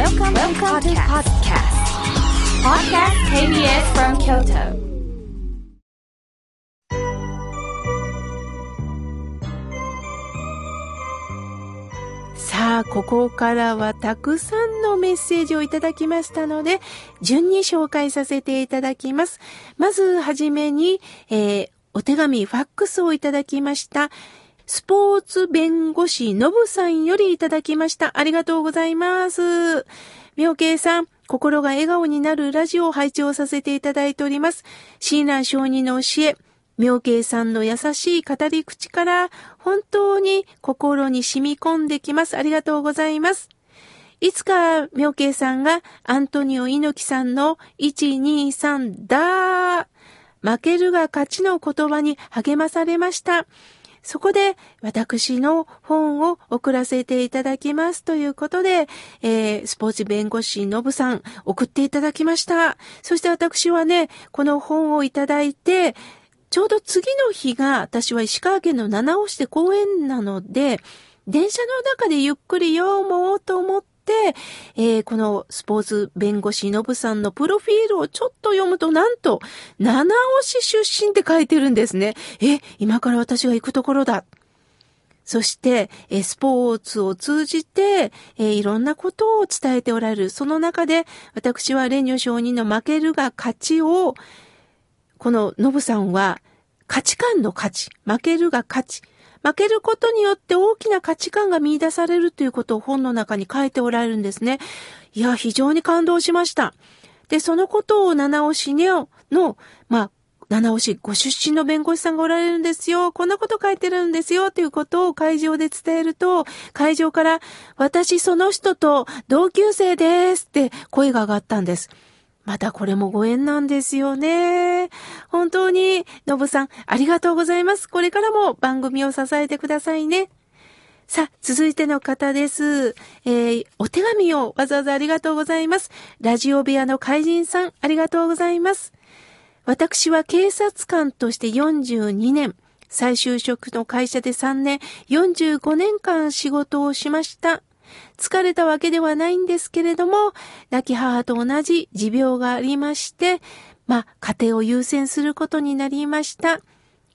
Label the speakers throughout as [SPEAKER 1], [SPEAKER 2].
[SPEAKER 1] Welcome, Welcome to podcast. Podcast KBS from Kyoto.
[SPEAKER 2] さあ、ここからはたくさんのメッセージをいただきましたので、順に紹介させていただきます。まずはじめに、えー、お手紙、ファックスをいただきました。スポーツ弁護士のぶさんよりいただきました。ありがとうございます。妙慶さん、心が笑顔になるラジオを拝聴させていただいております。親鸞承人の教え、妙慶さんの優しい語り口から本当に心に染み込んできます。ありがとうございます。いつか妙慶さんがアントニオ猪木さんの123だー負けるが勝ちの言葉に励まされました。そこで私の本を送らせていただきますということで、えー、スポーツ弁護士のぶさん送っていただきました。そして私はね、この本をいただいて、ちょうど次の日が私は石川県の七尾市で公園なので、電車の中でゆっくり読もうと思ってて、えー、このスポーツ弁護士のぶさんのプロフィールをちょっと読むと、なんと、七尾市出身って書いてるんですね。え、今から私が行くところだ。そして、えスポーツを通じて、えいろんなことを伝えておられる。その中で、私は蓮如承人の負けるが勝ちを、このノブさんは価値観の価値、負けるが価値、負けることによって大きな価値観が見出されるということを本の中に書いておられるんですね。いや、非常に感動しました。で、そのことを七尾市の、まあ、七尾市ご出身の弁護士さんがおられるんですよ。こんなこと書いてるんですよ。ということを会場で伝えると、会場から、私その人と同級生ですって声が上がったんです。またこれもご縁なんですよね。本当に、のぶさん、ありがとうございます。これからも番組を支えてくださいね。さあ、続いての方です。えー、お手紙をわざわざありがとうございます。ラジオ部屋の怪人さん、ありがとうございます。私は警察官として42年、再就職の会社で3年、45年間仕事をしました。疲れたわけではないんですけれども、亡き母と同じ持病がありまして、まあ、家庭を優先することになりました。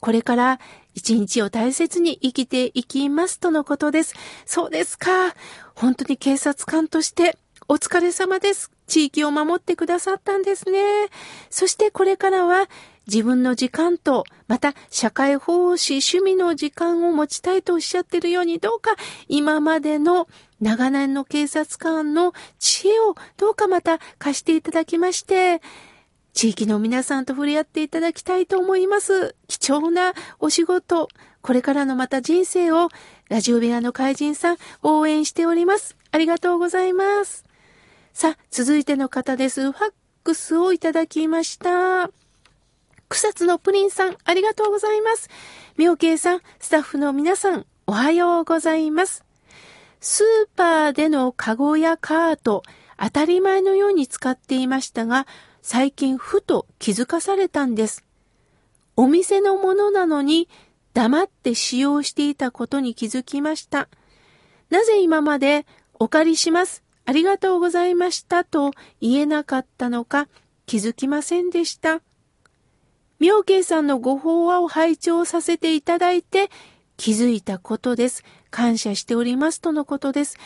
[SPEAKER 2] これから一日を大切に生きていきますとのことです。そうですか。本当に警察官としてお疲れ様です。地域を守ってくださったんですね。そしてこれからは自分の時間と、また社会奉仕、趣味の時間を持ちたいとおっしゃってるように、どうか今までの長年の警察官の知恵をどうかまた貸していただきまして、地域の皆さんと触れ合っていただきたいと思います。貴重なお仕事、これからのまた人生をラジオ部屋の怪人さん応援しております。ありがとうございます。さあ、続いての方です。ファックスをいただきました。草津のプリンさん、ありがとうございます。妙慶さん、スタッフの皆さん、おはようございます。スーパーでのカゴやカート、当たり前のように使っていましたが、最近ふと気づかされたんです。お店のものなのに黙って使用していたことに気づきました。なぜ今までお借りします、ありがとうございましたと言えなかったのか気づきませんでした。妙慶さんのご法話を拝聴させていただいて気づいたことです。感謝しておりますとのことです。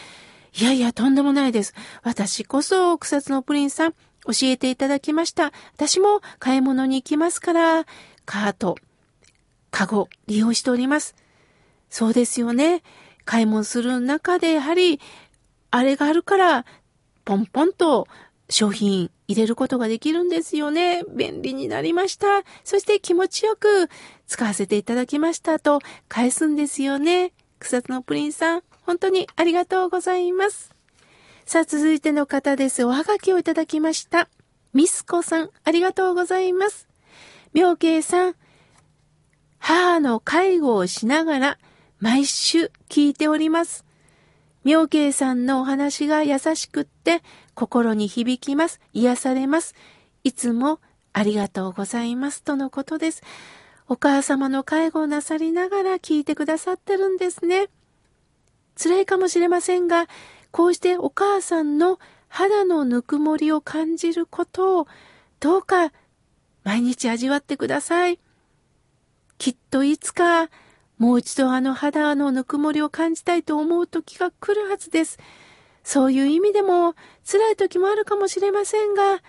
[SPEAKER 2] いやいや、とんでもないです。私こそ、草津のプリンさん、教えていただきました。私も買い物に行きますから、カート、カゴ、利用しております。そうですよね。買い物する中で、やはり、あれがあるから、ポンポンと商品入れることができるんですよね。便利になりました。そして気持ちよく使わせていただきましたと返すんですよね。草津のプリンさん、本当にありがとうございます。さあ、続いての方です。おはがきをいただきました。ミスコさん、ありがとうございます。妙慶さん、母の介護をしながら毎週聞いております。妙慶さんのお話が優しくって心に響きます。癒されます。いつもありがとうございます。とのことです。お母様の介護をなさりながら聞いてくださってるんですね。辛いかもしれませんが、こうしてお母さんの肌のぬくもりを感じることをどうか毎日味わってください。きっといつかもう一度あの肌のぬくもりを感じたいと思う時が来るはずです。そういう意味でも辛い時もあるかもしれませんが、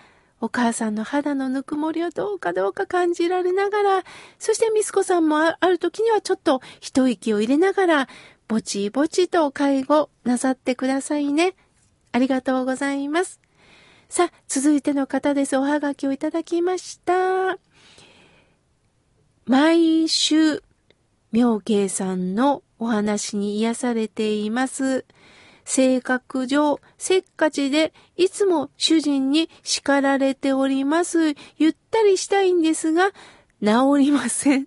[SPEAKER 2] お母さんの肌のぬくもりをどうかどうか感じられながら、そしてミスコさんもある時にはちょっと一息を入れながら、ぼちぼちと介護なさってくださいね。ありがとうございます。さあ、続いての方です。おはがきをいただきました。毎週、妙慶さんのお話に癒されています。性格上、せっかちで、いつも主人に叱られております。ゆったりしたいんですが、治りません。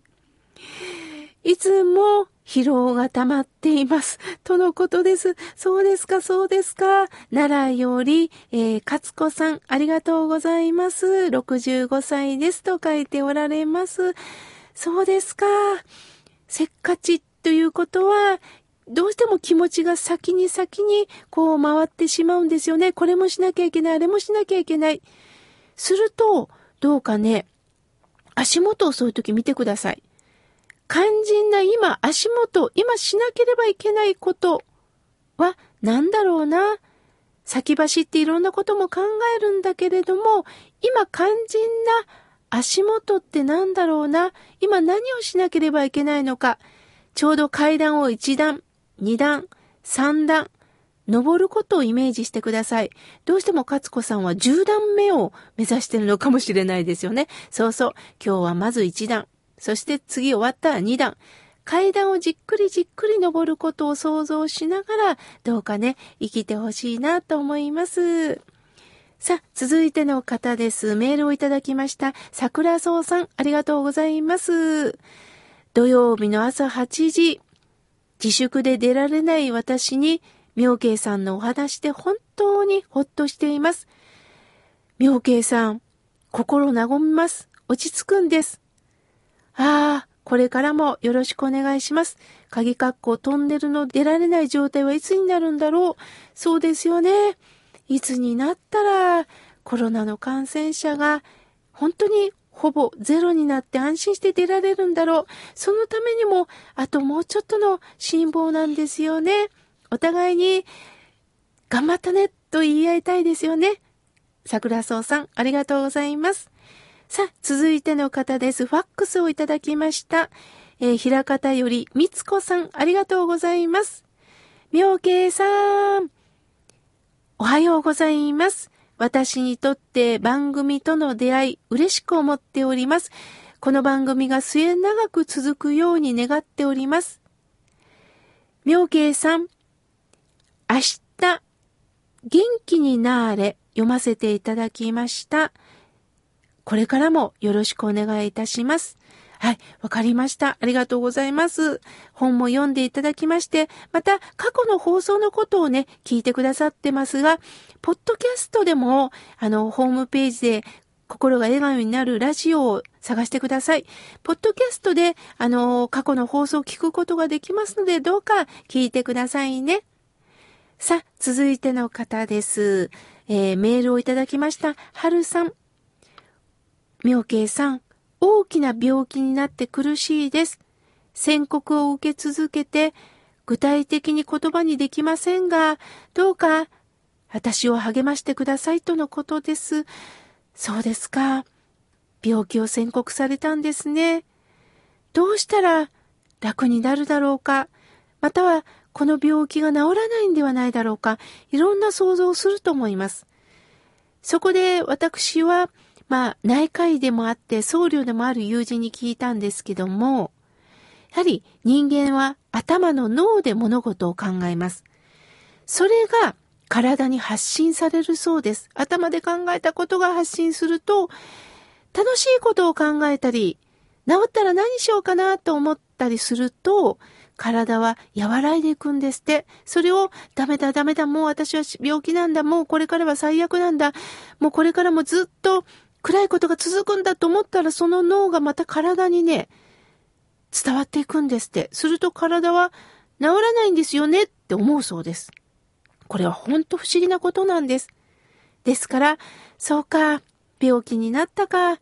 [SPEAKER 2] いつも疲労が溜まっています。とのことです。そうですか、そうですか。奈良より、えー、勝子さん、ありがとうございます。65歳ですと書いておられます。そうですか。せっかちということは、どうしても気持ちが先に先にこう回ってしまうんですよね。これもしなきゃいけない、あれもしなきゃいけない。すると、どうかね、足元をそういう時見てください。肝心な今、足元、今しなければいけないことは何だろうな。先走っていろんなことも考えるんだけれども、今肝心な足元って何だろうな。今何をしなければいけないのか。ちょうど階段を一段、二段、三段、登ることをイメージしてください。どうしても勝子さんは10段目を目指してるのかもしれないですよね。そうそう。今日はまず1段。そして次終わったら2段。階段をじっくりじっくり登ることを想像しながら、どうかね、生きてほしいなと思います。さあ、続いての方です。メールをいただきました。桜草さん、ありがとうございます。土曜日の朝8時、自粛で出られない私に、妙慶さんのお話で本当にほっとしています。妙慶さん、心和みます。落ち着くんです。ああ、これからもよろしくお願いします。鍵括弧トンネルの出られない状態はいつになるんだろう。そうですよね。いつになったらコロナの感染者が本当にほぼゼロになって安心して出られるんだろう。そのためにも、あともうちょっとの辛抱なんですよね。お互いに、頑張ったね、と言い合いたいですよね。桜草さん、ありがとうございます。さあ、続いての方です。ファックスをいただきました。えー、平方より、みつこさん、ありがとうございます。妙慶さん、おはようございます。私にとって番組との出会い、嬉しく思っております。この番組が末長く続くように願っております。妙慶さん、明日、元気になれ、読ませていただきました。これからもよろしくお願いいたします。はい、わかりました。ありがとうございます。本も読んでいただきまして、また過去の放送のことをね、聞いてくださってますが、ポッドキャストでも、あの、ホームページで心が笑顔になるラジオを探してください。ポッドキャストで、あの、過去の放送を聞くことができますので、どうか聞いてくださいね。さあ、続いての方です。えー、メールをいただきました。はるさん。妙慶さん、大きな病気になって苦しいです。宣告を受け続けて、具体的に言葉にできませんが、どうか、私を励ましてくださいとのことです。そうですか。病気を宣告されたんですね。どうしたら楽になるだろうか。または、この病気が治らないんではないだろうか。いろんな想像をすると思います。そこで私は、まあ、内科医でもあって僧侶でもある友人に聞いたんですけども、やはり人間は頭の脳で物事を考えます。それが体に発信されるそうです。頭で考えたことが発信すると、楽しいことを考えたり、治ったら何しようかなと思ったりすると、体は和らいでいくんですって。それを、ダメだダメだ、もう私は病気なんだ、もうこれからは最悪なんだ、もうこれからもずっと暗いことが続くんだと思ったら、その脳がまた体にね、伝わっていくんですって。すると体は治らないんですよねって思うそうです。これはほんと不思議なことなんです。ですから、そうか、病気になったか、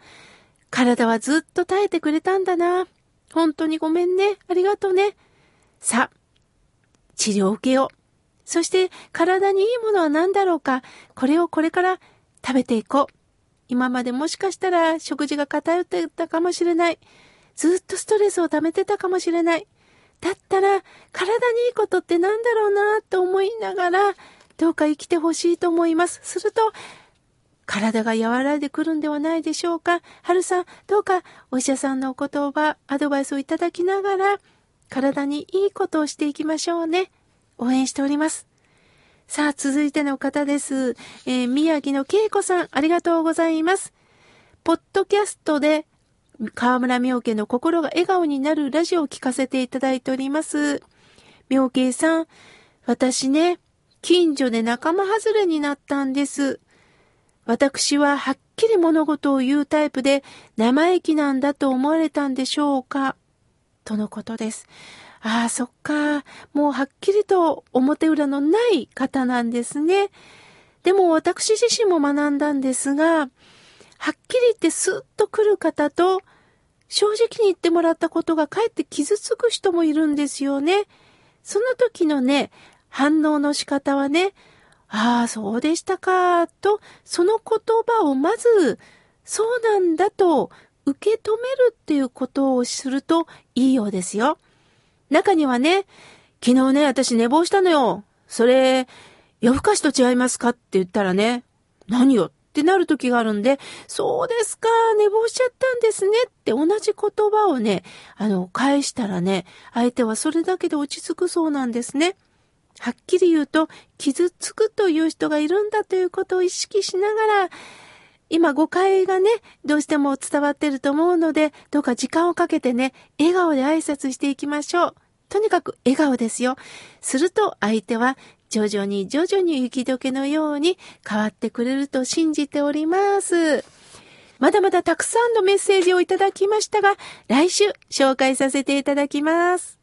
[SPEAKER 2] 体はずっと耐えてくれたんだな。本当にごめんね。ありがとうね。さあ、治療を受けよう。そして体にいいものは何だろうか。これをこれから食べていこう。今までもしかしたら食事が偏ってたかもしれない。ずっとストレスを溜めてたかもしれない。だったら体にいいことって何だろうなと思いながらどうか生きてほしいと思います。すると体が和らいでくるんではないでしょうか。春さん、どうかお医者さんのお言葉、アドバイスをいただきながら体にいいことをしていきましょうね。応援しております。さあ、続いての方です。えー、宮城の恵子さん、ありがとうございます。ポッドキャストで、河村明家の心が笑顔になるラジオを聞かせていただいております。明慶さん、私ね、近所で仲間外れになったんです。私ははっきり物事を言うタイプで生意気なんだと思われたんでしょうかとのことです。ああ、そっか。もうはっきりと表裏のない方なんですね。でも私自身も学んだんですが、はっきり言ってスッと来る方と、正直に言ってもらったことがかえって傷つく人もいるんですよね。その時のね、反応の仕方はね、ああ、そうでしたか、と、その言葉をまず、そうなんだと受け止めるっていうことをするといいようですよ。中にはね、昨日ね、私寝坊したのよ。それ、夜更かしと違いますかって言ったらね、何よ？ってなる時があるんで、そうですか、寝坊しちゃったんですねって同じ言葉をね、あの、返したらね、相手はそれだけで落ち着くそうなんですね。はっきり言うと、傷つくという人がいるんだということを意識しながら、今誤解がね、どうしても伝わってると思うので、どうか時間をかけてね、笑顔で挨拶していきましょう。とにかく笑顔ですよ。すると相手は徐々に徐々に雪解けのように変わってくれると信じております。まだまだたくさんのメッセージをいただきましたが、来週紹介させていただきます。